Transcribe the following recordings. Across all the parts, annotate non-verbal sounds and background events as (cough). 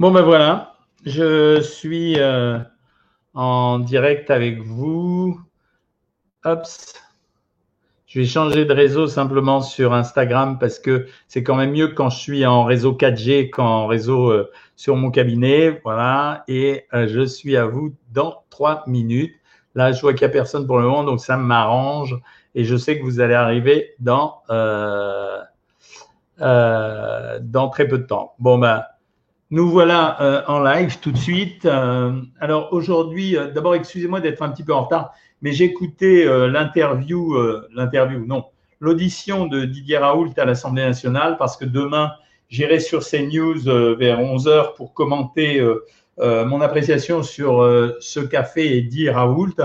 Bon ben voilà, je suis euh, en direct avec vous. Hop. Je vais changer de réseau simplement sur Instagram parce que c'est quand même mieux quand je suis en réseau 4G qu'en réseau euh, sur mon cabinet. Voilà. Et euh, je suis à vous dans trois minutes. Là, je vois qu'il n'y a personne pour le moment, donc ça m'arrange. Et je sais que vous allez arriver dans, dans très peu de temps. Bon, ben, nous voilà euh, en live tout de suite. Euh, alors aujourd'hui, euh, d'abord excusez-moi d'être un petit peu en retard, mais j'ai écouté l'interview, l'interview, non, l'audition de Didier Raoult à l'Assemblée nationale parce que demain, j'irai sur CNews vers 11h pour commenter mon appréciation sur ce café et Didier Raoult.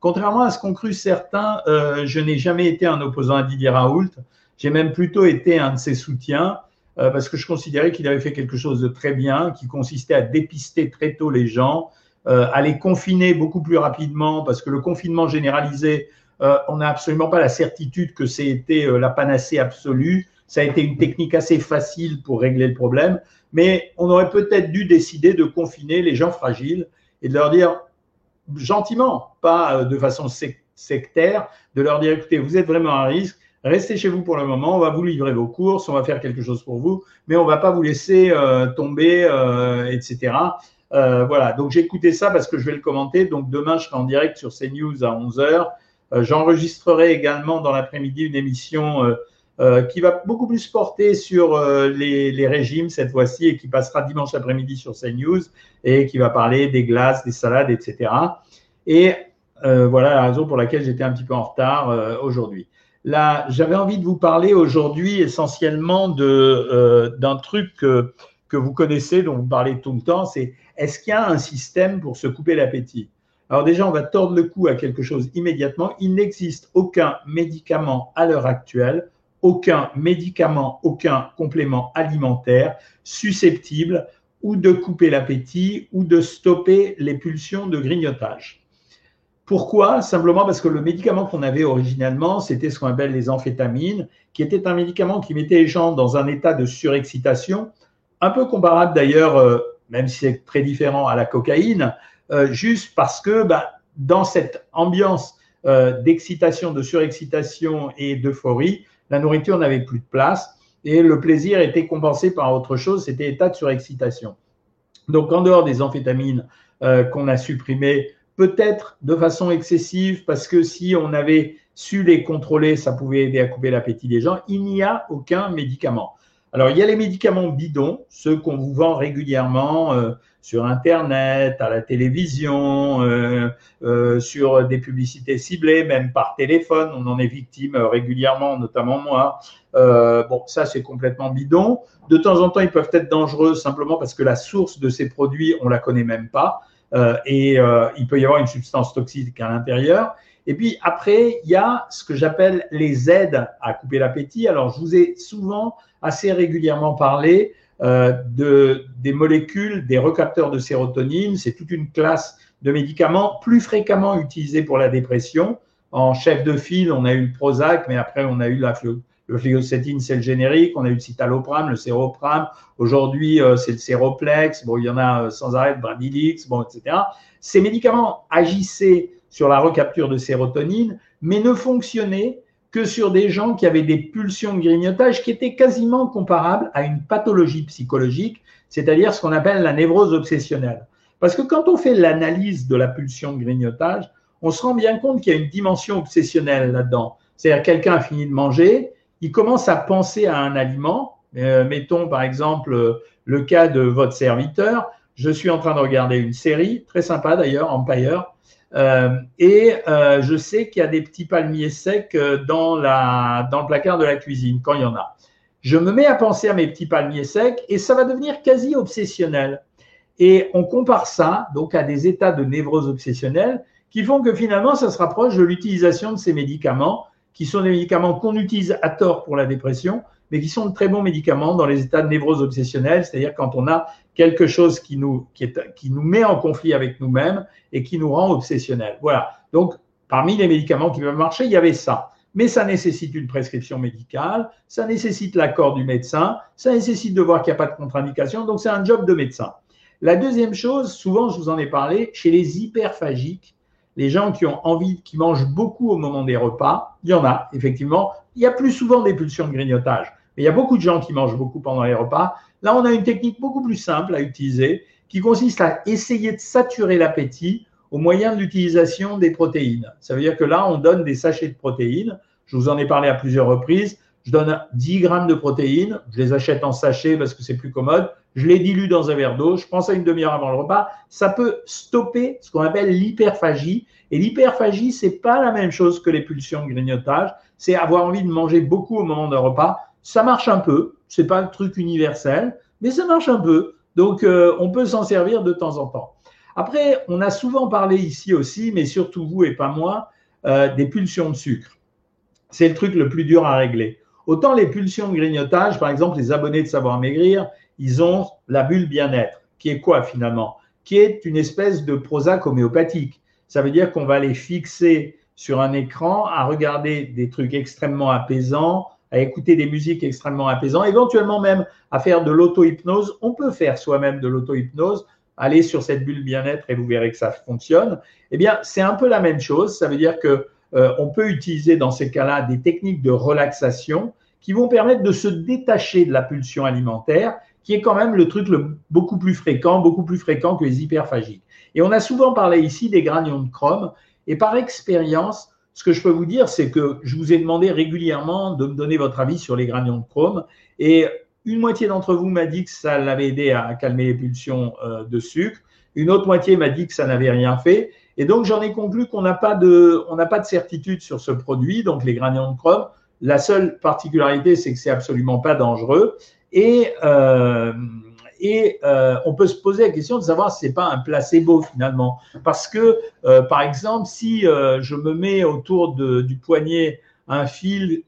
Contrairement à ce qu'ont cru certains, je n'ai jamais été un opposant à Didier Raoult. J'ai même plutôt été un de ses soutiens. Euh, parce que je considérais qu'il avait fait quelque chose de très bien, qui consistait à dépister très tôt les gens, euh, à les confiner beaucoup plus rapidement, parce que le confinement généralisé, euh, on n'a absolument pas la certitude que c'était la panacée absolue. Ça a été une technique assez facile pour régler le problème, mais on aurait peut-être dû décider de confiner les gens fragiles et de leur dire gentiment, pas de façon sectaire, de leur dire écoutez, vous êtes vraiment à risque, Restez chez vous pour le moment, on va vous livrer vos courses, on va faire quelque chose pour vous, mais on ne va pas vous laisser euh, tomber, euh, etc. Euh, voilà, donc j'ai écouté ça parce que je vais le commenter. Donc demain, je serai en direct sur CNews à 11h. J'enregistrerai également dans l'après-midi une émission qui va beaucoup plus porter sur les, les, régimes cette fois-ci et qui passera dimanche après-midi sur CNews et qui va parler des glaces, des salades, etc. Et voilà la raison pour laquelle j'étais un petit peu en retard aujourd'hui. J'avais envie de vous parler aujourd'hui essentiellement euh, d'un truc que, que, vous connaissez, dont vous parlez tout le temps, c'est est-ce qu'il y a un système pour se couper l'appétit? Alors déjà, on va tordre le cou à quelque chose immédiatement. Il n'existe aucun médicament à l'heure actuelle, aucun médicament, aucun complément alimentaire susceptible ou de couper l'appétit ou de stopper les pulsions de grignotage. Pourquoi? Simplement parce que le médicament qu'on avait originalement, c'était ce qu'on appelle les amphétamines, qui était un médicament qui mettait les gens dans un état de surexcitation, un peu comparable d'ailleurs, euh, même si c'est très différent à la cocaïne, euh, juste parce que bah, dans cette ambiance euh, d'excitation, de surexcitation et d'euphorie, la nourriture n'avait plus de place et le plaisir était compensé par autre chose, c'était état de surexcitation. Donc en dehors des amphétamines qu'on a supprimées peut-être de façon excessive, parce que si on avait su les contrôler, ça pouvait aider à couper l'appétit des gens. Il n'y a aucun médicament. Alors, il y a les médicaments bidons, ceux qu'on vous vend régulièrement euh, sur Internet, à la télévision, euh, euh, sur des publicités ciblées, même par téléphone. On en est victime régulièrement, notamment moi. bon, ça, c'est complètement bidon. De temps en temps, ils peuvent être dangereux simplement parce que la source de ces produits, on la connaît même pas. Euh, et euh, il peut y avoir une substance toxique à l'intérieur. Et puis après, il y a ce que j'appelle les aides à couper l'appétit. Alors, je vous ai souvent, assez régulièrement parlé euh, de, des molécules, des recapteurs de sérotonine. C'est toute une classe de médicaments plus fréquemment utilisés pour la dépression. En chef de file, on a eu le Prozac, mais après, on a eu la le fluoxétine, c'est le générique. On a eu le citalopram, le séropram. Aujourd'hui, euh, c'est le séroplex. Bon, il y en a euh, sans arrêt, le bradilix, bon, etc. Ces médicaments agissaient sur la recapture de sérotonine, mais ne fonctionnaient que sur des gens qui avaient des pulsions de grignotage qui étaient quasiment comparables à une pathologie psychologique, c'est-à-dire ce qu'on appelle la névrose obsessionnelle. Parce que quand on fait l'analyse de la pulsion de grignotage, on se rend bien compte qu'il y a une dimension obsessionnelle là-dedans. C'est-à-dire quelqu'un a fini de manger, il commence à penser à un aliment. Euh, mettons par exemple euh, le cas de votre serviteur. Je suis en train de regarder une série, très sympa d'ailleurs, Empire, euh, et je sais qu'il y a des petits palmiers secs dans, le placard de la cuisine, quand il y en a. Je me mets à penser à mes petits palmiers secs et ça va devenir quasi obsessionnel. Et on compare ça donc à des états de névrose obsessionnelle qui font que finalement, ça se rapproche de l'utilisation de ces médicaments qui sont des médicaments qu'on utilise à tort pour la dépression, mais qui sont de très bons médicaments dans les états de névrose obsessionnelle, c'est-à-dire quand on a quelque chose qui nous, qui, nous met en conflit avec nous-mêmes et qui nous rend obsessionnels. Voilà. Donc, parmi les médicaments qui peuvent marcher, il y avait ça. Mais ça nécessite une prescription médicale, ça nécessite l'accord du médecin, ça nécessite de voir qu'il n'y a pas de contre-indication, donc c'est un job de médecin. La deuxième chose, souvent je vous en ai parlé, chez les hyperphagiques, les gens qui ont envie, qui mangent beaucoup au moment des repas, il y en a effectivement. Il y a plus souvent des pulsions de grignotage, mais il y a beaucoup de gens qui mangent beaucoup pendant les repas. Là, on a une technique beaucoup plus simple à utiliser qui consiste à essayer de saturer l'appétit au moyen de l'utilisation des protéines. Ça veut dire que là, on donne des sachets de protéines. Je vous en ai parlé à plusieurs reprises. Je donne 10 grammes de protéines. Je les achète en sachet parce que c'est plus commode. Je les dilue dans un verre d'eau. Je prends ça une demi-heure avant le repas. Ça peut stopper ce qu'on appelle l'hyperphagie. Et l'hyperphagie, c'est pas la même chose que les pulsions de grignotage. C'est avoir envie de manger beaucoup au moment d'un repas. Ça marche un peu. C'est pas le truc universel, mais ça marche un peu. Donc, euh, on peut s'en servir de temps en temps. Après, on a souvent parlé ici aussi, mais surtout vous et pas moi, euh, des pulsions de sucre. C'est le truc le plus dur à régler. Autant les pulsions de grignotage, par exemple, les abonnés de Savoir Maigrir, ils ont la bulle bien-être, qui est quoi finalement? Qui est une espèce de Prozac homéopathique. Ça veut dire qu'on va les fixer sur un écran à regarder des trucs extrêmement apaisants, à écouter des musiques extrêmement apaisantes, éventuellement même à faire de l'auto-hypnose. On peut faire soi-même de l'auto-hypnose, aller sur cette bulle bien-être et vous verrez que ça fonctionne. Eh bien, c'est un peu la même chose. Ça veut dire que euh, on peut utiliser dans ces cas-là des techniques de relaxation qui vont permettre de se détacher de la pulsion alimentaire, qui est quand même le truc le, beaucoup plus fréquent, beaucoup plus fréquent que les hyperphagiques. Et on a souvent parlé ici des granions de chrome. Et par expérience, ce que je peux vous dire, c'est que je vous ai demandé régulièrement de me donner votre avis sur les granions de chrome. Et une moitié d'entre vous m'a dit que ça l'avait aidé à calmer les pulsions euh, de sucre. Une autre moitié m'a dit que ça n'avait rien fait. Et donc, j'en ai conclu qu'on n'a pas, de, pas de certitude sur ce produit, donc les granions de chrome. La seule particularité, c'est que c'est absolument pas dangereux. Et, euh, euh, on peut se poser la question de savoir si c'est pas un placebo finalement. Parce que, euh, par exemple, si je me mets autour du poignet un fil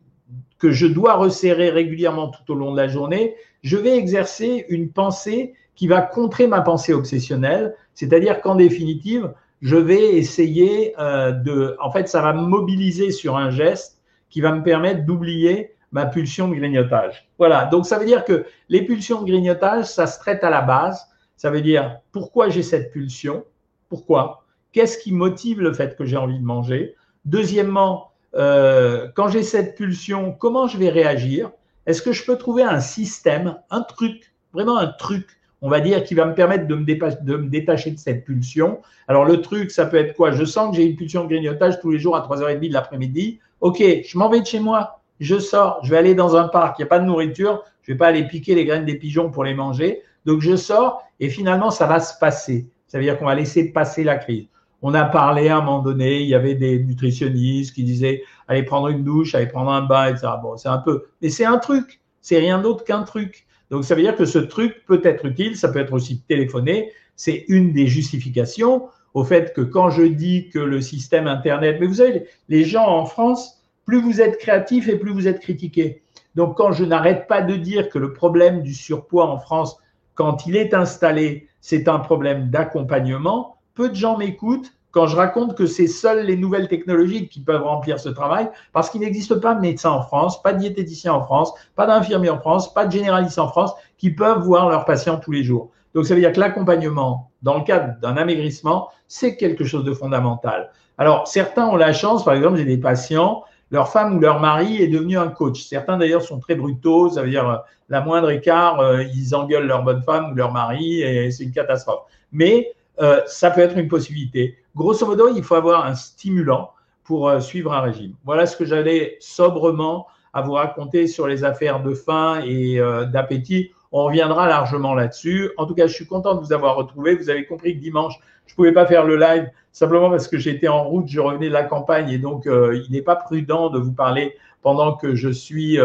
que je dois resserrer régulièrement tout au long de la journée, je vais exercer une pensée qui va contrer ma pensée obsessionnelle. C'est-à-dire qu'en définitive, je vais essayer de, en fait, ça va me mobiliser sur un geste qui va me permettre d'oublier ma pulsion de grignotage. Voilà, donc ça veut dire que les pulsions de grignotage, ça se traite à la base. Ça veut dire pourquoi j'ai cette pulsion, pourquoi, qu'est-ce qui motive le fait que j'ai envie de manger? Deuxièmement, euh, quand j'ai cette pulsion, comment je vais réagir? Est-ce que je peux trouver un système, un truc, vraiment un truc on va dire, qui va me permettre de me, de me, détacher de cette pulsion? Alors, le truc, ça peut être quoi? Je sens que j'ai une pulsion de grignotage tous les jours à 3h30 de l'après-midi. OK, je m'en vais de chez moi, je sors, je vais aller dans un parc, il n'y a pas de nourriture, je ne vais pas aller piquer les graines des pigeons pour les manger. Donc, je sors et finalement, ça va se passer. Ça veut dire qu'on va laisser passer la crise. On a parlé à un moment donné, il y avait des nutritionnistes qui disaient allez prendre une douche, allez prendre un bain, etc. Bon, c'est un peu, mais c'est un truc, c'est rien d'autre qu'un truc. Donc, ça veut dire que ce truc peut être utile, ça peut être aussi téléphoné. C'est une des justifications au fait que quand je dis que le système Internet, mais vous savez, les gens en France, plus vous êtes créatifs et plus vous êtes critiqués. Donc, quand je n'arrête pas de dire que le problème du surpoids en France, quand il est installé, c'est un problème d'accompagnement, peu de gens m'écoutent quand je raconte que c'est seules les nouvelles technologies qui peuvent remplir ce travail, parce qu'il n'existe pas de médecin en France, pas de diététicien en France, pas d'infirmier en France, pas de généraliste en France qui peuvent voir leurs patients tous les jours. Donc ça veut dire que l'accompagnement, dans le cadre d'un amaigrissement, c'est quelque chose de fondamental. Alors certains ont la chance, par exemple, j'ai des patients, leur femme ou leur mari est devenu un coach. Certains d'ailleurs sont très brutaux, ça veut dire euh, la moindre écart, euh, ils engueulent leur bonne femme ou leur mari et c'est une catastrophe. Mais euh, ça peut être une possibilité. Grosso modo, il faut avoir un stimulant pour suivre un régime. Voilà ce que j'allais sobrement à vous raconter sur les affaires de faim et d'appétit. On reviendra largement là-dessus. En tout cas, je suis content de vous avoir retrouvé. Vous avez compris que dimanche, je ne pouvais pas faire le live simplement parce que j'étais en route, je revenais de la campagne et donc il n'est pas prudent de vous parler pendant que je suis,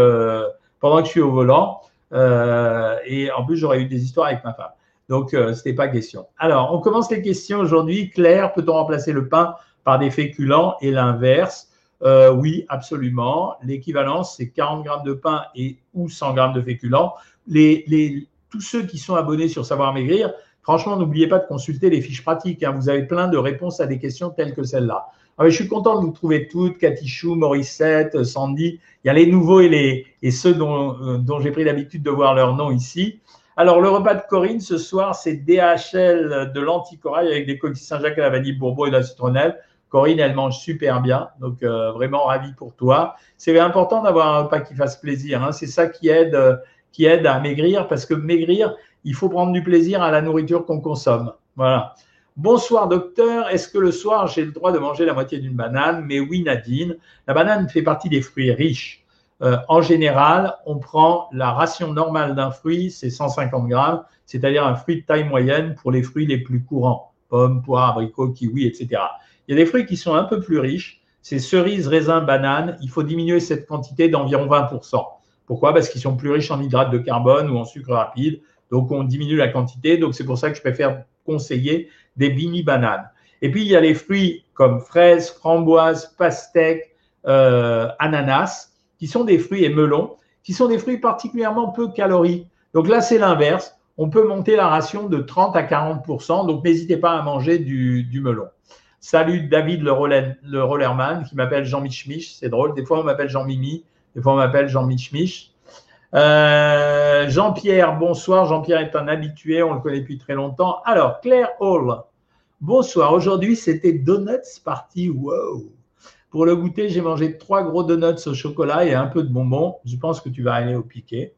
pendant que je suis au volant. et en plus, j'aurais eu des histoires avec ma femme. Donc, euh, ce n'était pas question. Alors, on commence les questions aujourd'hui. Claire, peut-on remplacer le pain par des féculents et l'inverse? Euh, Oui, absolument. L'équivalence, c'est 40 grammes de pain et ou 100 grammes de féculents. Les, tous ceux qui sont abonnés sur Savoir Maigrir, franchement, n'oubliez pas de consulter les fiches pratiques. Hein. Vous avez plein de réponses à des questions telles que celle-là. Ah je suis content de vous trouver toutes, Katichou, Morissette, Sandy. Il y a les nouveaux et, les, et ceux dont, euh, dont j'ai pris l'habitude de voir leur nom ici. Alors, le repas de Corinne ce soir, c'est DHL de l'anticorail avec des coquilles Saint-Jacques à la vanille, bourbon et de la citronnelle. Corinne, elle mange super bien, donc euh, vraiment ravi pour toi. C'est important d'avoir un repas qui fasse plaisir. Hein. C'est ça qui aide, euh, qui aide à maigrir, parce que maigrir, il faut prendre du plaisir à la nourriture qu'on consomme. Bonsoir docteur, est-ce que le soir j'ai le droit de manger la moitié d'une banane? Mais oui Nadine, la banane fait partie des fruits riches. Euh, en général, on prend la ration normale d'un fruit, c'est 150 grammes, c'est-à-dire un fruit de taille moyenne pour les fruits les plus courants, pommes, poires, abricots, kiwis, etc. Il y a des fruits qui sont un peu plus riches, c'est cerises, raisins, bananes. Il faut diminuer cette quantité d'environ 20%. Pourquoi? Parce qu'ils sont plus riches en hydrates de carbone ou en sucre rapide. Donc, on diminue la quantité. Donc, c'est pour ça que je préfère conseiller des mini bananes. Et puis, il y a les fruits comme fraises, framboises, pastèques, euh, ananas, qui sont des fruits et melons, qui sont des fruits particulièrement peu caloriques. Donc là, c'est l'inverse. On peut monter la ration de 30 à 40% Donc, n'hésitez pas à manger du melon. Salut David le, rollerman qui m'appelle Jean Mich Mich. C'est drôle. Des fois, on m'appelle Jean Mimi. Des fois, on m'appelle Jean Mich Mich. Euh, Jean-Pierre, bonsoir. Jean-Pierre est un habitué. On le connaît depuis très longtemps. Alors, Claire Hall, bonsoir. Aujourd'hui, c'était Donuts Party. Wow. Pour le goûter, j'ai mangé trois gros donuts au chocolat et un peu de bonbons. Je pense que tu vas aller au piquet.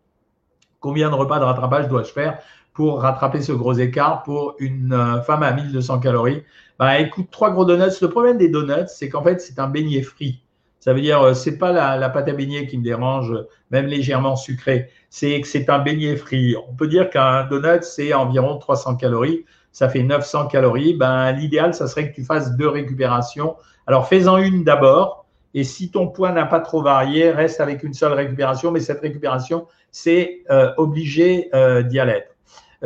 Combien de repas de rattrapage dois-je faire pour rattraper ce gros écart pour une euh, femme à 1200 calories? Bah, écoute, trois gros donuts. Le problème des donuts, c'est qu'en fait, c'est un beignet frit. Ça veut dire, euh, c'est pas la, pâte à beignet qui me dérange, même légèrement sucré. C'est que c'est un beignet frit. On peut dire qu'un donut, c'est environ 300 calories. Ça fait 900 calories. Ben, l'idéal, ça serait que tu fasses deux récupérations. Alors, fais-en une d'abord. Et si ton poids n'a pas trop varié, reste avec une seule récupération. Mais cette récupération, c'est euh, obligé euh, d'y aller.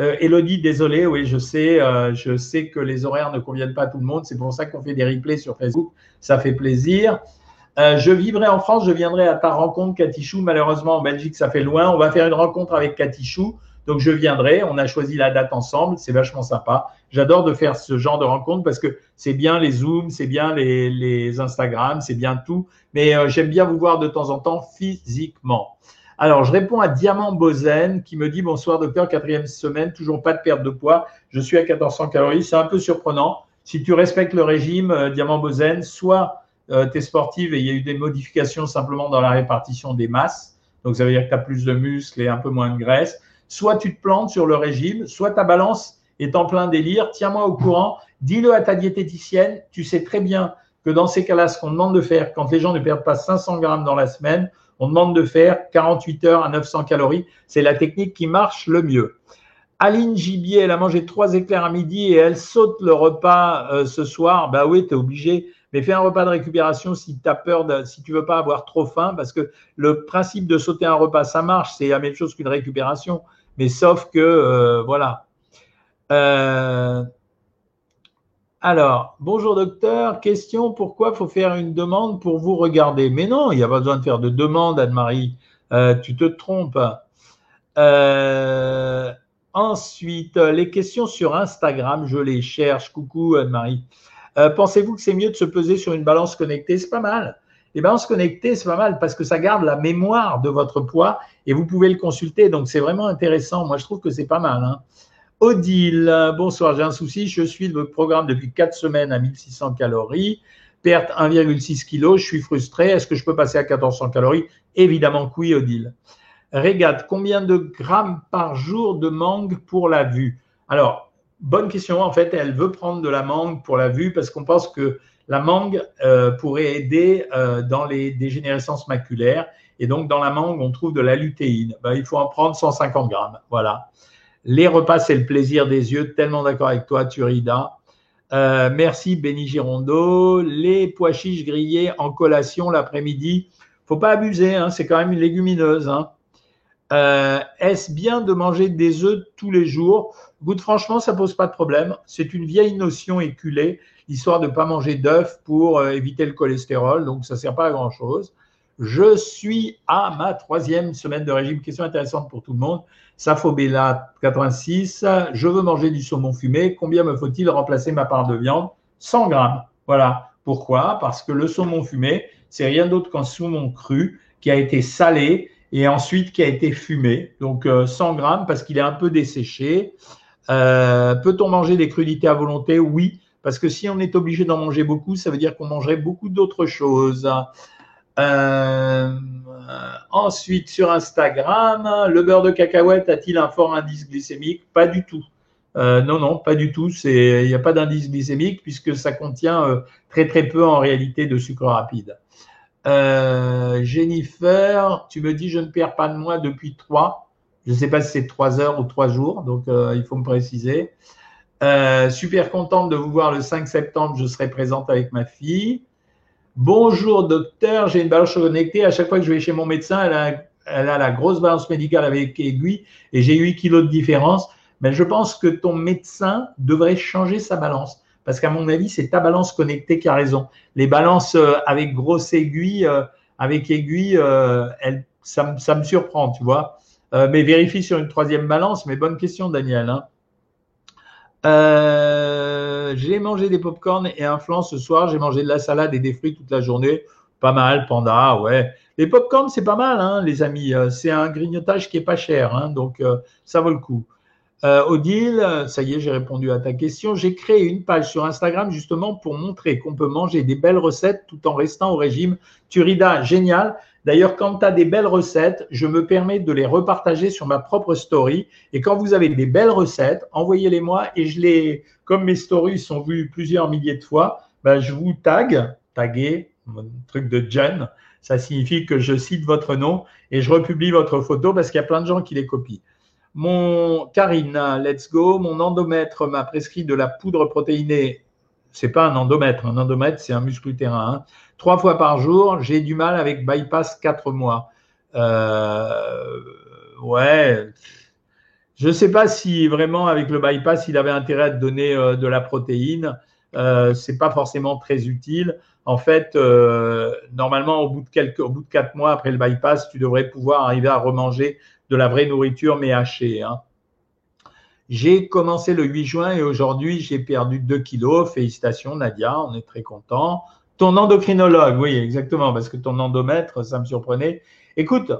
Euh, Elodie, désolé, oui, je sais, je sais que les horaires ne conviennent pas à tout le monde. C'est pour ça qu'on fait des replays sur Facebook. Ça fait plaisir. Euh, je vivrai en France, je viendrai à ta rencontre, Katichou. Malheureusement, en Belgique, ça fait loin. On va faire une rencontre avec Katichou. Donc, je viendrai. On a choisi la date ensemble. C'est vachement sympa. J'adore de faire ce genre de rencontre parce que c'est bien les Zooms, c'est bien les, les c'est bien tout. Mais j'aime bien vous voir de temps en temps physiquement. Alors, je réponds à Diamant Bozen qui me dit Bonsoir, docteur, quatrième semaine, toujours pas de perte de poids. Je suis à 1400 calories. C'est un peu surprenant. Si tu respectes le régime, euh, Diamant Bozen, soit euh, tu es sportive et il y a eu des modifications simplement dans la répartition des masses. Donc, ça veut dire que tu as plus de muscles et un peu moins de graisse. Soit tu te plantes sur le régime, soit ta balance est en plein délire. Tiens-moi au courant. Dis-le à ta diététicienne. Tu sais très bien que dans ces cas-là, ce qu'on demande de faire quand les gens ne perdent pas 500 grammes dans la semaine, on demande de faire 48 heures à 900 calories. C'est la technique qui marche le mieux. Aline Gibier, elle a mangé trois éclairs à midi et elle saute le repas euh, ce soir. Bah oui, tu es obligé. Mais fais un repas de récupération si tu as peur, si tu veux pas avoir trop faim, parce que le principe de sauter un repas, ça marche, c'est la même chose qu'une récupération. Mais sauf que, euh, voilà. Euh, alors, bonjour docteur, question, pourquoi faut faire une demande pour vous regarder? Mais non, il n'y a pas besoin de faire de demande, Anne-Marie, euh, tu te trompes. Ensuite, les questions sur Instagram, je les cherche. Coucou Anne-Marie. Euh, pensez-vous que c'est mieux de se peser sur une balance connectée? C'est pas mal. Les balances connectées, c'est pas mal parce que ça garde la mémoire de votre poids et vous pouvez le consulter. Donc, c'est vraiment intéressant. Moi, je trouve que c'est pas mal. Hein. Odile, bonsoir, j'ai un souci. Je suis le programme depuis 4 semaines à 1600 calories, perte 1,6 kg. Je suis frustré. Est-ce que je peux passer à 1400 calories? Évidemment que oui, Odile. Régate, combien de grammes par jour de mangue pour la vue? Alors, bonne question. En fait, elle veut prendre de la mangue pour la vue parce qu'on pense que la mangue euh, pourrait aider euh, dans les dégénérescences maculaires. Et donc, dans la mangue, on trouve de la lutéine. Ben, il faut en prendre 150 grammes. Voilà. Les repas, c'est le plaisir des yeux. Tellement d'accord avec toi, Turida. Euh, merci, Béni Girondeau. Les pois chiches grillés en collation l'après-midi. Faut pas abuser, hein, c'est quand même une légumineuse. Hein. Est-ce bien de manger des œufs tous les jours? Goûte, franchement, ça pose pas de problème. C'est une vieille notion éculée, l'histoire de ne pas manger d'œufs pour euh, éviter le cholestérol. Donc, ça sert pas à grand-chose. Je suis à ma troisième semaine de régime. Question intéressante pour tout le monde. Safobella 86. Je veux manger du saumon fumé. Combien me faut-il remplacer ma part de viande? 100 grammes. Voilà. Pourquoi? Parce que le saumon fumé, c'est rien d'autre qu'un saumon cru qui a été salé et ensuite qui a été fumé. Donc 100 grammes parce qu'il est un peu desséché. Peut-on manger des crudités à volonté? Oui, parce que si on est obligé d'en manger beaucoup, ça veut dire qu'on mangerait beaucoup d'autres choses. Euh, ensuite, sur Instagram, le beurre de cacahuète a-t-il un fort indice glycémique? Pas du tout. Euh, non, non, pas du tout. Il n'y a pas d'indice glycémique puisque ça contient euh, très très peu en réalité de sucre rapide. Jennifer, tu me dis je ne perds pas de moi depuis 3. Je ne sais pas si c'est 3 heures ou 3 jours, donc il faut me préciser. super contente de vous voir le 5 septembre, je serai présente avec ma fille. Bonjour docteur, j'ai une balance connectée. À chaque fois que je vais chez mon médecin, elle a, la grosse balance médicale avec aiguille et j'ai 8 kilos de différence. Mais je pense que ton médecin devrait changer sa balance. Parce qu'à mon avis, c'est ta balance connectée qui a raison. Les balances euh, avec grosse aiguille, euh, avec aiguille, euh, ça, me surprend, tu vois. Mais vérifie sur une troisième balance. Mais bonne question, Daniel. Hein. Euh, j'ai mangé des pop-corn et un flan ce soir. J'ai mangé de la salade et des fruits toute la journée. Pas mal, panda, ouais. Les pop-corn, c'est pas mal, hein, les amis. Euh, c'est un grignotage qui est pas cher, hein, donc euh, ça vaut le coup. Odile, ça y est, j'ai répondu à ta question. J'ai créé une page sur Instagram justement pour montrer qu'on peut manger des belles recettes tout en restant au régime Turida. Génial. D'ailleurs, quand tu as des belles recettes, je me permets de les repartager sur ma propre story. Et quand vous avez des belles recettes, envoyez-les moi et je les, comme mes stories sont vues plusieurs milliers de fois, ben, je vous tag, taguer, truc de Jen. Ça signifie que je cite votre nom et je republie votre photo parce qu'il y a plein de gens qui les copient. Mon Karine, let's go. Mon endomètre m'a prescrit de la poudre protéinée. C'est pas un endomètre. Un endomètre, c'est un muscle utérin. Hein trois fois par jour. J'ai du mal avec bypass quatre mois. Euh, ouais. Je ne sais pas si vraiment avec le bypass, il avait intérêt à te donner euh, de la protéine. Euh, Ce n'est pas forcément très utile. En fait, euh, normalement, au bout, de quelques, au bout de quatre mois après le bypass, tu devrais pouvoir arriver à remanger de la vraie nourriture, mais hachée. Hein. J'ai commencé le 8 juin et aujourd'hui, j'ai perdu 2 kilos. Félicitations, Nadia, on est très content. Ton endocrinologue, oui, exactement, parce que ton endomètre, ça me surprenait. Écoute,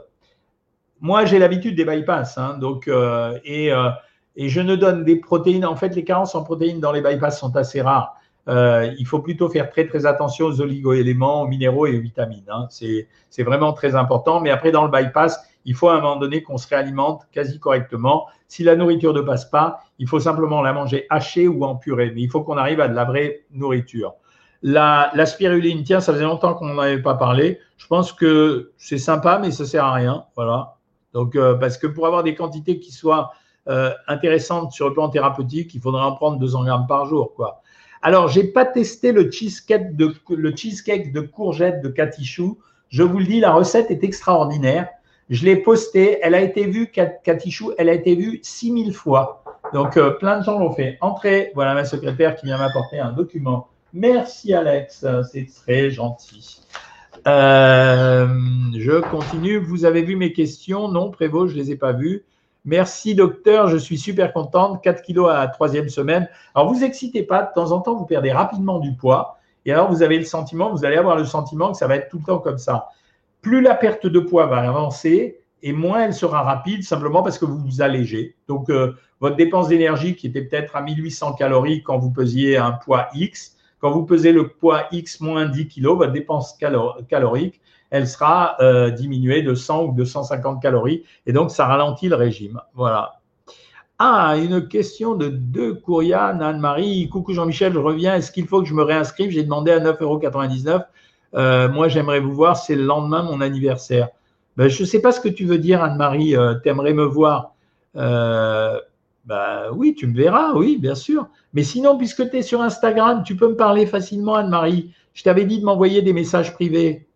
moi, j'ai l'habitude des bypass, hein, donc, euh, et, euh, et, je ne donne des protéines. En fait, les carences en protéines dans les bypass sont assez rares. Euh, il faut plutôt faire très, très attention aux oligoéléments, aux minéraux et aux vitamines. Hein. C'est vraiment très important. Mais après, dans le bypass, il faut à un moment donné qu'on se réalimente quasi correctement. Si la nourriture ne passe pas, il faut simplement la manger hachée ou en purée. Mais il faut qu'on arrive à de la vraie nourriture. La, spiruline, tiens, ça faisait longtemps qu'on n'en avait pas parlé. Je pense que c'est sympa, mais ça sert à rien. Voilà. Donc, euh, parce que pour avoir des quantités qui soient euh, intéressantes sur le plan thérapeutique, il faudrait en prendre 200 grammes par jour, quoi. Alors, j'ai pas testé le cheesecake de de courgettes de Katichou. Je vous le dis, la recette est extraordinaire. Je l'ai posté. Elle a été vue, Katichou, elle a été vue 6000 fois. Donc, euh, plein de gens l'ont fait. Entrez, voilà ma secrétaire qui vient m'apporter un document Merci Alex, c'est très gentil. Euh, je continue. Vous avez vu mes questions? Non, Prévost, je ne les ai pas vues. Merci docteur, je suis super contente. 4 kilos à la troisième semaine. Alors vous excitez pas, de temps en temps vous perdez rapidement du poids. Et alors vous avez le sentiment, vous allez avoir le sentiment que ça va être tout le temps comme ça. Plus la perte de poids va avancer, et moins elle sera rapide simplement parce que vous vous allégez. Donc euh, votre dépense d'énergie qui était peut-être à 1800 calories quand vous pesiez un poids X, quand vous pesez le poids X moins 10 kg, votre dépense calorique, elle sera euh, diminuée de 100 ou de 150 calories. Et donc, ça ralentit le régime. Voilà. Ah, une question de deux Courian, Anne-Marie. Coucou Jean-Michel, je reviens. Est-ce qu'il faut que je me réinscrive? J'ai demandé à 9,99 euros. Euh, moi, j'aimerais vous voir. C'est le lendemain mon anniversaire. Ben, je ne sais pas ce que tu veux dire, Anne-Marie. Euh, tu aimerais me voir bah oui, tu me verras, oui, bien sûr. Mais sinon, puisque tu es sur Instagram, tu peux me parler facilement, Anne-Marie. Je t'avais dit de m'envoyer des messages privés.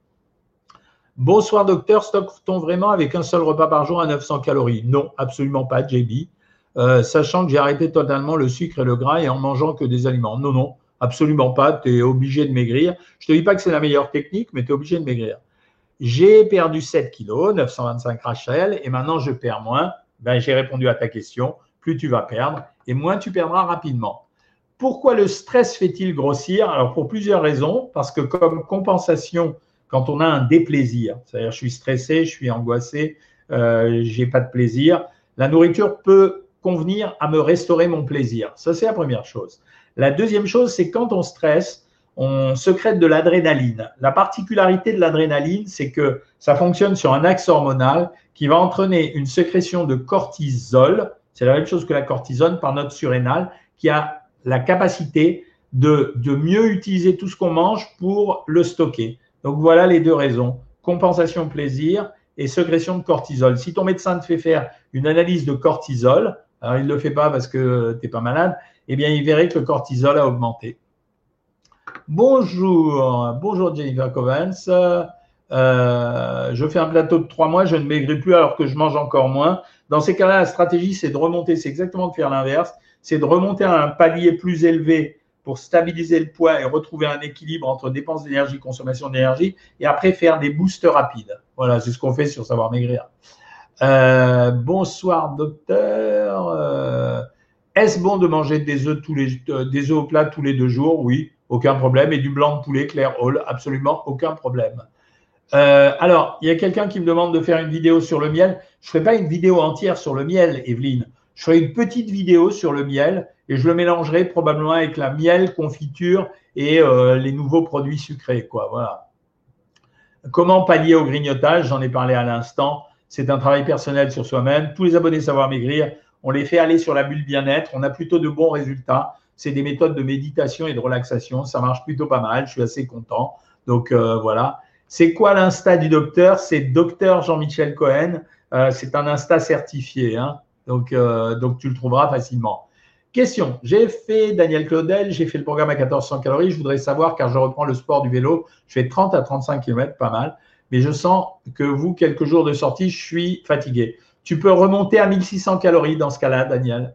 Bonsoir, docteur. Stocke-t-on vraiment avec un seul repas par jour à 900 calories? Non, absolument pas, JB. Euh, sachant que j'ai arrêté totalement le sucre et le gras et en mangeant que des aliments. Non, non, absolument pas. Tu es obligé de maigrir. Je ne te dis pas que c'est la meilleure technique, mais tu es obligé de maigrir. J'ai perdu 7 kilos, 925 Rachel, et maintenant je perds moins. Ben, j'ai répondu à ta question plus tu vas perdre et moins tu perdras rapidement. Pourquoi le stress fait-il grossir? Alors pour plusieurs raisons, parce que comme compensation quand on a un déplaisir. C'est-à-dire, je suis stressé, je suis angoissé, euh, j'ai pas de plaisir. La nourriture peut convenir à me restaurer mon plaisir. Ça, c'est la première chose. La deuxième chose, c'est quand on stresse, on secrète de l'adrénaline. La particularité de l'adrénaline, c'est que ça fonctionne sur un axe hormonal qui va entraîner une sécrétion de cortisol. C'est la même chose que la cortisone par notre surrénale, qui a la capacité de, mieux utiliser tout ce qu'on mange pour le stocker. Donc voilà les deux raisons. Compensation plaisir et sécrétion de cortisol. Si ton médecin te fait faire une analyse de cortisol, alors il ne le fait pas parce que tu n'es pas malade, eh bien il verrait que le cortisol a augmenté. Bonjour, bonjour Jennifer Covens. Euh, je fais un plateau de trois mois, je ne maigris plus alors que je mange encore moins. Dans ces cas-là, la stratégie, c'est de remonter, c'est exactement de faire l'inverse, c'est de remonter à un palier plus élevé pour stabiliser le poids et retrouver un équilibre entre dépenses d'énergie, consommation d'énergie, et après faire des boosts rapides. Voilà, c'est ce qu'on fait sur Savoir Maigrir. Euh, bonsoir docteur. Euh, est-ce bon de manger des œufs, tous les, euh, des œufs au plat tous les deux jours? Oui, aucun problème. Et du blanc de poulet clair hall, absolument aucun problème. Alors, il y a quelqu'un qui me demande de faire une vidéo sur le miel. Je ne ferai pas une vidéo entière sur le miel, Evelyne. Je ferai une petite vidéo sur le miel et je le mélangerai probablement avec la miel, confiture et euh, les nouveaux produits sucrés. Voilà. Comment pallier au grignotage? J'en ai parlé à l'instant. C'est un travail personnel sur soi-même. Tous les abonnés Savoir Maigrir, on les fait aller sur la bulle bien-être. On a plutôt de bons résultats. C'est des méthodes de méditation et de relaxation. Ça marche plutôt pas mal. Je suis assez content. Donc euh, voilà. C'est quoi l'insta du docteur? C'est docteur Jean-Michel Cohen. Euh, c'est un insta certifié. Hein. donc, donc tu le trouveras facilement. Question. J'ai fait Daniel Claudel, j'ai fait le programme à 1400 calories. Je voudrais savoir, car je reprends le sport du vélo, je fais 30 à 35 km, pas mal. Mais je sens que vous, quelques jours de sortie, je suis fatigué. Tu peux remonter à 1600 calories dans ce cas-là, Daniel.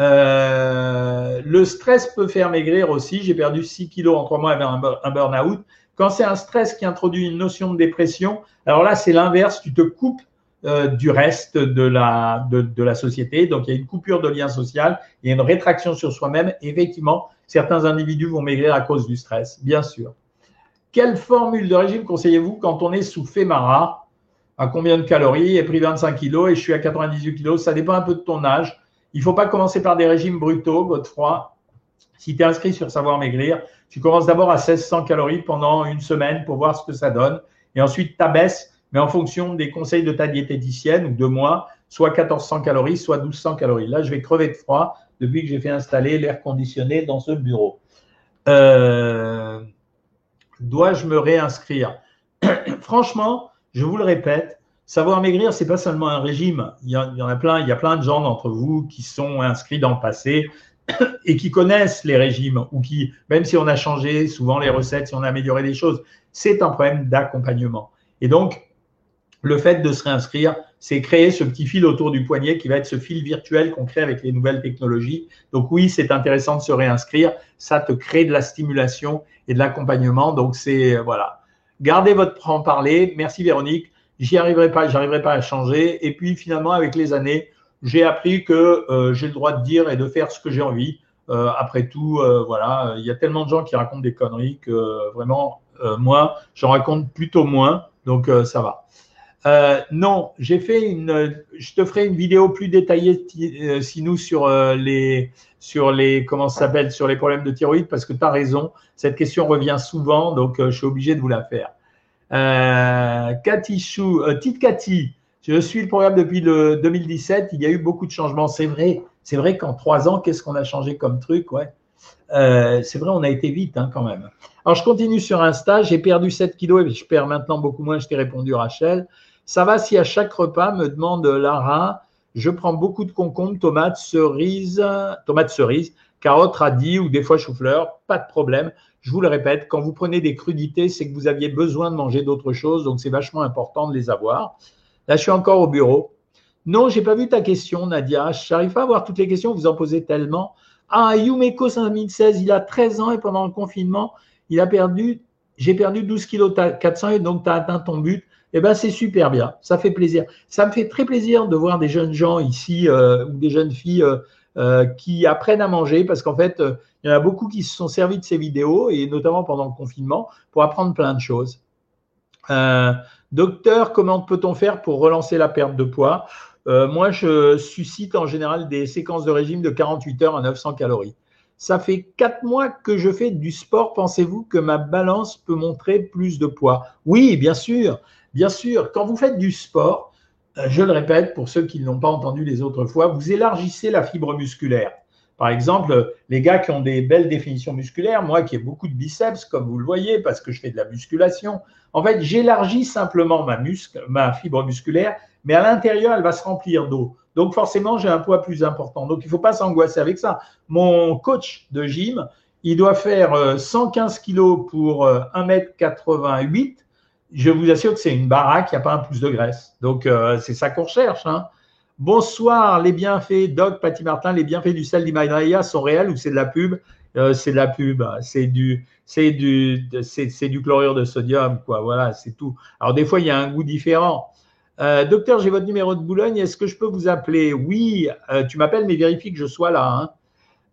Euh, le stress peut faire maigrir aussi. J'ai perdu 6 kilos en 3 mois avec un burn-out. Quand c'est un stress qui introduit une notion de dépression, alors là, c'est l'inverse. Tu te coupes euh, du reste de la, de, la société. Donc, il y a une coupure de lien social, il y a une rétraction sur soi-même. Effectivement, certains individus vont maigrir à cause du stress, bien sûr. Quelle formule de régime conseillez-vous quand on est sous Femara? À combien de calories? J'ai pris 25 kilos et je suis à 98 kilos. Ça dépend un peu de ton âge. Il ne faut pas commencer par des régimes brutaux, Godefroy. Si tu es inscrit sur Savoir Maigrir, tu commences d'abord à 1600 calories pendant une semaine pour voir ce que ça donne. Et ensuite, tu abaisses mais en fonction des conseils de ta diététicienne ou de moi, soit 1400 calories, soit 1200 calories. Là, je vais crever de froid depuis que j'ai fait installer l'air conditionné dans ce bureau. Euh, dois-je me réinscrire? (clears throat) Franchement, je vous le répète, savoir maigrir, c'est pas seulement un régime. Il y, en a plein, il y a plein de gens d'entre vous qui sont inscrits dans le passé (coughs) et qui connaissent les régimes ou qui, même si on a changé souvent les recettes, si on a amélioré les choses, c'est un problème d'accompagnement. Et donc, le fait de se réinscrire, c'est créer ce petit fil autour du poignet qui va être ce fil virtuel qu'on crée avec les nouvelles technologies. Donc oui, c'est intéressant de se réinscrire. Ça te crée de la stimulation et de l'accompagnement. Donc c'est voilà. Gardez votre franc-parler. Merci Véronique. J'y arriverai pas, j'arriverai pas à changer. Et puis finalement, avec les années, j'ai appris que euh, j'ai le droit de dire et de faire ce que j'ai envie. Euh, après tout, euh, voilà, il y a tellement de gens qui racontent des conneries que vraiment, moi, j'en raconte plutôt moins. Donc ça va. Non, j'ai fait une. Je te ferai une vidéo plus détaillée, euh, nous sur les, sur les, comment s'appelle, sur les problèmes de thyroïde, parce que tu as raison. Cette question revient souvent, donc je suis obligé de vous la faire. Cathy Chou, Tite Cathy, je suis le programme depuis le 2017. Il y a eu beaucoup de changements. C'est vrai. C'est vrai qu'en trois ans, qu'est-ce qu'on a changé comme truc, ouais. c'est vrai, on a été vite hein, quand même. Alors, je continue sur Insta. J'ai perdu 7 kilos et je perds maintenant beaucoup moins. Je t'ai répondu, Rachel. Ça va si à chaque repas, me demande Lara, je prends beaucoup de concombres, tomates, cerises, tomates, cerises, carottes, radis ou des fois chou-fleur, pas de problème. Je vous le répète, quand vous prenez des crudités, c'est que vous aviez besoin de manger d'autres choses, donc c'est vachement important de les avoir. Là, je suis encore au bureau. Non, j'ai pas vu ta question, Nadia. Je n'arrive pas à voir toutes les questions, vous en posez tellement. Ah, Yumeko 5016, il a 13 ans et pendant le confinement, il a perdu, j'ai perdu 12 kg 400 et donc tu as atteint ton but eh ben c'est super bien, ça fait plaisir. Ça me fait très plaisir de voir des jeunes gens ici euh, ou des jeunes filles euh, euh, qui apprennent à manger parce qu'en fait, il y en a beaucoup qui se sont servis de ces vidéos et notamment pendant le confinement pour apprendre plein de choses. Docteur, comment peut-on faire pour relancer la perte de poids? Moi, je suscite en général des séquences de régime de 48 heures à 900 calories. Ça fait quatre mois que je fais du sport. Pensez-vous que ma balance peut montrer plus de poids? Oui, bien sûr. Bien sûr, quand vous faites du sport, euh, je le répète pour ceux qui ne l'ont pas entendu les autres fois, vous élargissez la fibre musculaire. Par exemple, les gars qui ont des belles définitions musculaires, moi qui ai beaucoup de biceps, comme vous le voyez, parce que je fais de la musculation, en fait, j'élargis simplement ma, fibre musculaire, mais à l'intérieur, elle va se remplir d'eau. Donc forcément, j'ai un poids plus important. Donc il ne faut pas s'angoisser avec ça. Mon coach de gym, il doit faire 115 euh, kilos pour 1m88. Euh, Je vous assure que c'est une baraque, il n'y a pas un pouce de graisse. Donc euh, c'est ça qu'on recherche. Hein. Bonsoir, les bienfaits, Doc, Patty Martin, les bienfaits du sel d'Himalaya sont réels ou c'est de la pub? C'est de la pub, c'est du, chlorure de sodium, quoi. Voilà, c'est tout. Alors des fois, il y a un goût différent. Euh, docteur, j'ai votre numéro de Boulogne. Est-ce que je peux vous appeler? Oui, euh, tu m'appelles, mais vérifie que je sois là. Hein.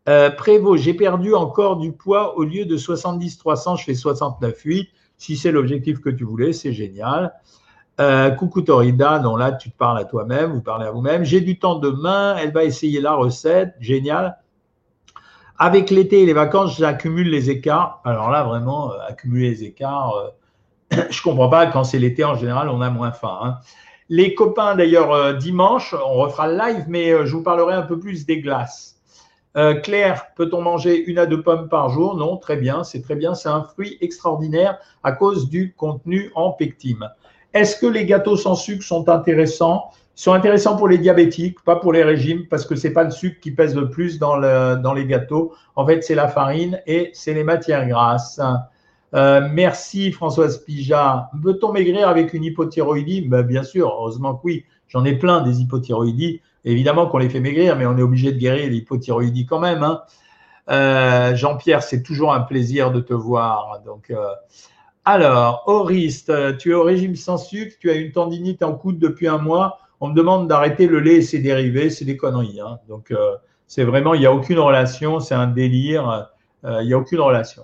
Euh, Prévost, j'ai perdu encore du poids. Au lieu de 70-300, je fais 69,8. Si c'est l'objectif que tu voulais, c'est génial. Coucou Torida, non, là, tu te parles à toi-même, vous parlez à vous-même. J'ai du temps demain. Elle va essayer la recette. Génial. Avec l'été et les vacances, j'accumule les écarts. Alors là, vraiment, accumuler les écarts, (coughs) je ne comprends pas. Quand c'est l'été, en général, on a moins faim. Hein. Les copains, d'ailleurs, euh, dimanche, on refera le live, mais euh, je vous parlerai un peu plus des glaces. Euh, Claire, peut-on manger une à deux pommes par jour? Non, très bien, c'est très bien. C'est un fruit extraordinaire à cause du contenu en pectine. Est-ce que les gâteaux sans sucre sont intéressants? Ils sont intéressants pour les diabétiques, pas pour les régimes, parce que ce n'est pas le sucre qui pèse le plus dans, les gâteaux. En fait, c'est la farine et c'est les matières grasses. Euh, merci Françoise Pija. Veut-on maigrir avec une hypothyroïdie? Ben, Bien sûr, heureusement que oui. J'en ai plein des hypothyroïdies. Évidemment qu'on les fait maigrir, mais on est obligé de guérir l'hypothyroïdie quand même. Hein. Euh, Jean-Pierre, c'est toujours un plaisir de te voir. Donc, euh, alors, Auriste, tu es au régime sans sucre, tu as une tendinite en coude depuis un mois. On me demande d'arrêter le lait et ses dérivés. C'est des conneries. Hein. Donc, c'est vraiment, il n'y a aucune relation. C'est un délire. il n'y a aucune relation.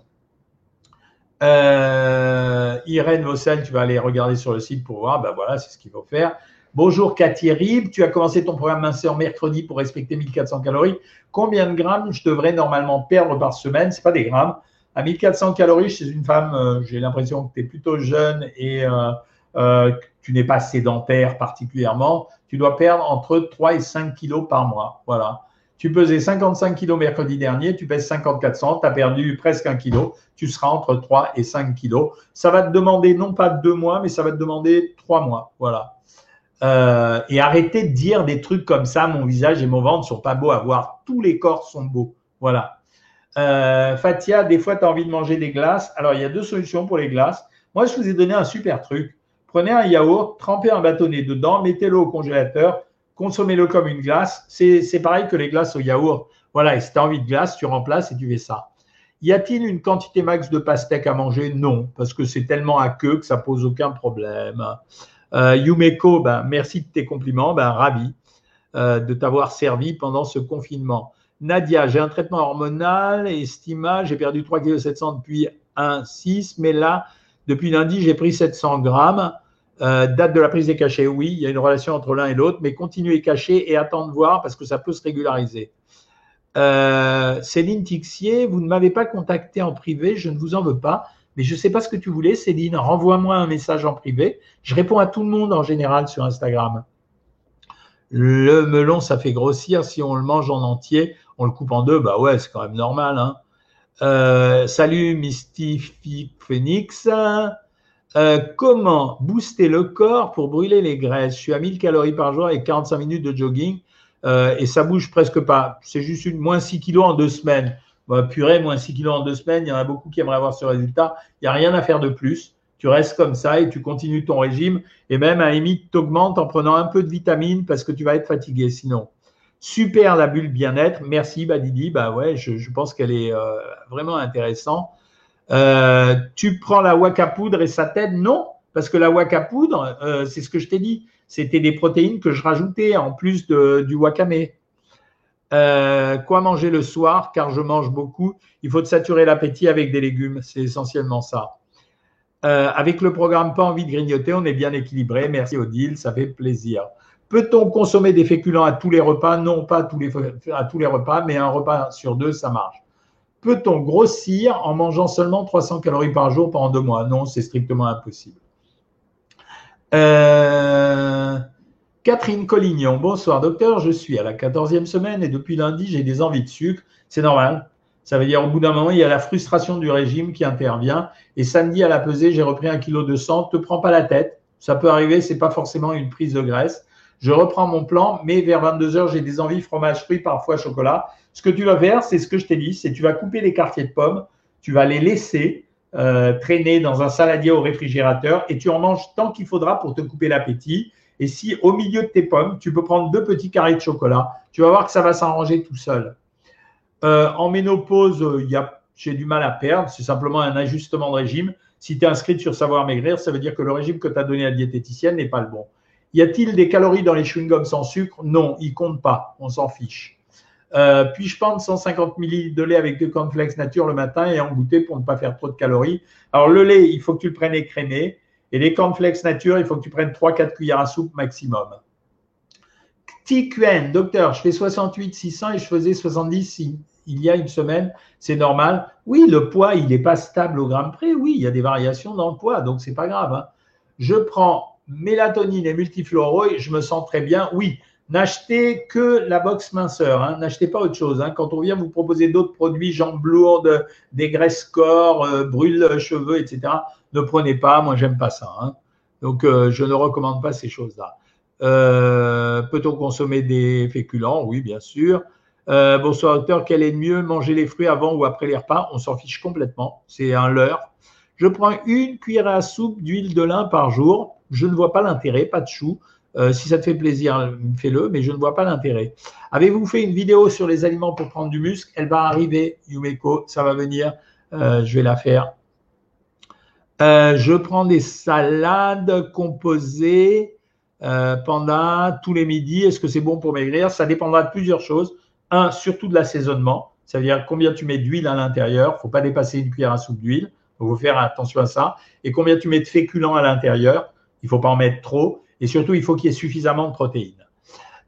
Euh, Irène Vossel, tu vas aller regarder sur le site pour voir. Ben voilà, c'est ce qu'il faut faire. Bonjour Cathy Rib, tu as commencé ton programme minceur mercredi pour respecter 1400 calories. Combien de grammes je devrais normalement perdre par semaine? Ce pas des grammes. À 1400 calories chez une femme, euh, j'ai l'impression que tu es plutôt jeune et euh, euh, tu n'es pas sédentaire particulièrement. Tu dois perdre entre 3 et 5 kilos par mois. Voilà. Tu pesais 55 kg mercredi dernier, tu pèses 5400, tu as perdu presque un kilo. Tu seras entre 3 et 5 kg. Ça va te demander non pas deux mois, mais ça va te demander trois mois. Voilà. Et arrêtez de dire des trucs comme ça. Mon visage et mon ventre ne sont pas beaux à voir. Tous les corps sont beaux. Voilà. Euh, Fatia, des fois, tu as envie de manger des glaces. Alors, il y a deux solutions pour les glaces. Moi, je vous ai donné un super truc. Prenez un yaourt, trempez un bâtonnet dedans, mettez-le au congélateur, consommez-le comme une glace. C'est pareil que les glaces au yaourt. Voilà, et si tu as envie de glace, tu remplaces et tu fais ça. Y a-t-il une quantité max de pastèques à manger? Non, parce que c'est tellement à queue que ça pose aucun problème. Euh, Yumeko, ben, merci de tes compliments, ben, ravi euh, de t'avoir servi pendant ce confinement. Nadia, j'ai un traitement hormonal et estimal, j'ai perdu 3,7 kg depuis 1,6, mais là, depuis lundi, j'ai pris 700 grammes. Euh, date de la prise des cachets, oui, il y a une relation entre l'un et l'autre, mais continuez cacher et attendre voir parce que ça peut se régulariser. Euh, Céline Tixier, vous ne m'avez pas contacté en privé, je ne vous en veux pas, mais je ne sais pas ce que tu voulais, Céline. Renvoie-moi un message en privé. Je réponds à tout le monde en général sur Instagram. Le melon, ça fait grossir. Si on le mange en entier, on le coupe en deux, bah ouais, c'est quand même normal. Hein. Euh, salut Mystific Phoenix. Euh, comment booster le corps pour brûler les graisses? Je suis à 1000 calories par jour et 45 minutes de jogging euh, et ça bouge presque pas. C'est juste une moins 6 kilos en deux semaines. Purée, moins 6 kilos en deux semaines, il y en a beaucoup qui aimeraient avoir ce résultat. Il n'y a rien à faire de plus. Tu restes comme ça et tu continues ton régime. Et même à limite, tu augmentes en prenant un peu de vitamines parce que tu vas être fatigué sinon. Super la bulle bien-être. Merci Badidi. Bah je, pense qu'elle est euh, vraiment intéressante. Euh, tu prends la waka poudre et ça t'aide? Non, parce que la waka poudre, euh, c'est ce que je t'ai dit, c'était des protéines que je rajoutais en plus du wakame. Quoi manger le soir? Car je mange beaucoup. Il faut te saturer l'appétit avec des légumes. C'est essentiellement ça. Avec le programme Pas envie de grignoter, on est bien équilibré. Merci Odile, ça fait plaisir. Peut-on consommer des féculents à tous les repas? Non, pas à tous les, à tous les repas, mais un repas sur deux, ça marche. Peut-on grossir en mangeant seulement 300 calories par jour pendant deux mois? Non, c'est strictement impossible. Euh, Catherine Collignon, bonsoir docteur, je suis à la 14e semaine et depuis lundi j'ai des envies de sucre, c'est normal. Ça veut dire au bout d'un moment, il y a la frustration du régime qui intervient. Et samedi à la pesée, j'ai repris un kilo de sang. Te prends pas la tête. Ça peut arriver, c'est pas forcément une prise de graisse. Je reprends mon plan, mais vers 22 heures, j'ai des envies fromage fruits, parfois chocolat. Ce que tu vas faire, c'est ce que je t'ai dit, c'est tu vas couper les quartiers de pommes, tu vas les laisser euh, traîner dans un saladier au réfrigérateur et tu en manges tant qu'il faudra pour te couper l'appétit. Et si au milieu de tes pommes, tu peux prendre deux petits carrés de chocolat, tu vas voir que ça va s'arranger tout seul. Euh, en ménopause, euh, j'ai du mal à perdre, c'est simplement un ajustement de régime. Si tu es inscrite sur Savoir Maigrir, ça veut dire que le régime que tu as donné à la diététicienne n'est pas le bon. Y a-t-il des calories dans les chewing-gums sans sucre? Non, ils ne comptent pas, on s'en fiche. Puis-je prendre 150 ml de lait avec deux cornflakes nature le matin et en goûter pour ne pas faire trop de calories Alors, le lait, il faut que tu le prennes écrémé. Et les cornflakes nature, il faut que tu prennes 3-4 cuillères à soupe maximum. TQN, docteur, je fais 68 600 et je faisais 70 il y a une semaine, c'est normal. Oui, le poids, il n'est pas stable au gramme près. Oui, il y a des variations dans le poids, donc c'est pas grave. Hein. Je prends mélatonine et multifluoro et je me sens très bien. Oui, n'achetez que la box minceur, hein. n'achetez pas autre chose. Hein. Quand on vient vous proposer d'autres produits, jambes lourdes, des graisses corps, euh, brûle cheveux, etc., ne prenez pas. Moi, j'aime pas ça. Hein. Donc, euh, je ne recommande pas ces choses-là. Euh, peut-on consommer des féculents? Oui, bien sûr. Bonsoir docteur, quel est mieux, manger les fruits avant ou après les repas? On s'en fiche complètement, c'est un leurre. Je prends une cuillère à soupe d'huile de lin par jour. Je ne vois pas l'intérêt, pas de chou. Euh, si ça te fait plaisir, fais-le, mais je ne vois pas l'intérêt. Avez-vous fait une vidéo sur les aliments pour prendre du muscle? Elle va arriver, Yumeko, ça va venir. Euh, je vais la faire. je prends des salades composées pendant tous les midis. Est-ce que c'est bon pour maigrir? Ça dépendra de plusieurs choses. Un, surtout de l'assaisonnement. Ça veut dire combien tu mets d'huile à l'intérieur. Il ne faut pas dépasser une cuillère à soupe d'huile. Il faut faire attention à ça. Et combien tu mets de féculents à l'intérieur. Il ne faut pas en mettre trop. Et surtout, il faut qu'il y ait suffisamment de protéines.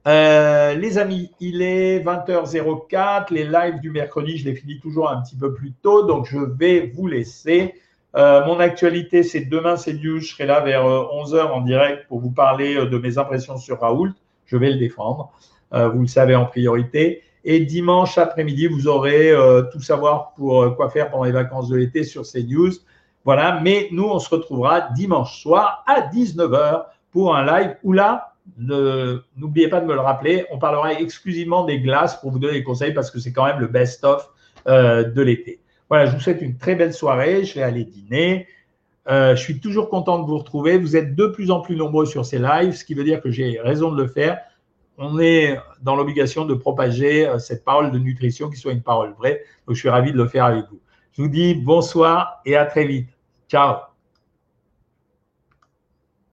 Euh, les amis, il est 20h04. Les lives du mercredi, je les finis toujours un petit peu plus tôt. Donc, je vais vous laisser. Euh, mon actualité, c'est demain, c'est news. Je serai là vers 11h euh, en direct pour vous parler de mes impressions sur Raoult. Je vais le défendre. vous le savez en priorité. Et dimanche après-midi, vous aurez tout savoir pour quoi faire pendant les vacances de l'été sur CNews. Voilà, mais nous, on se retrouvera dimanche soir à 19h pour un live où là, n'oubliez pas de me le rappeler, on parlera exclusivement des glaces pour vous donner des conseils parce que c'est quand même le best-of euh, de l'été. Voilà, je vous souhaite une très belle soirée. Je vais aller dîner. je suis toujours content de vous retrouver. Vous êtes de plus en plus nombreux sur ces lives, ce qui veut dire que j'ai raison de le faire on est dans l'obligation de propager euh, cette parole de nutrition qui soit une parole vraie. Donc, je suis ravi de le faire avec vous. Je vous dis bonsoir et à très vite. Tchau.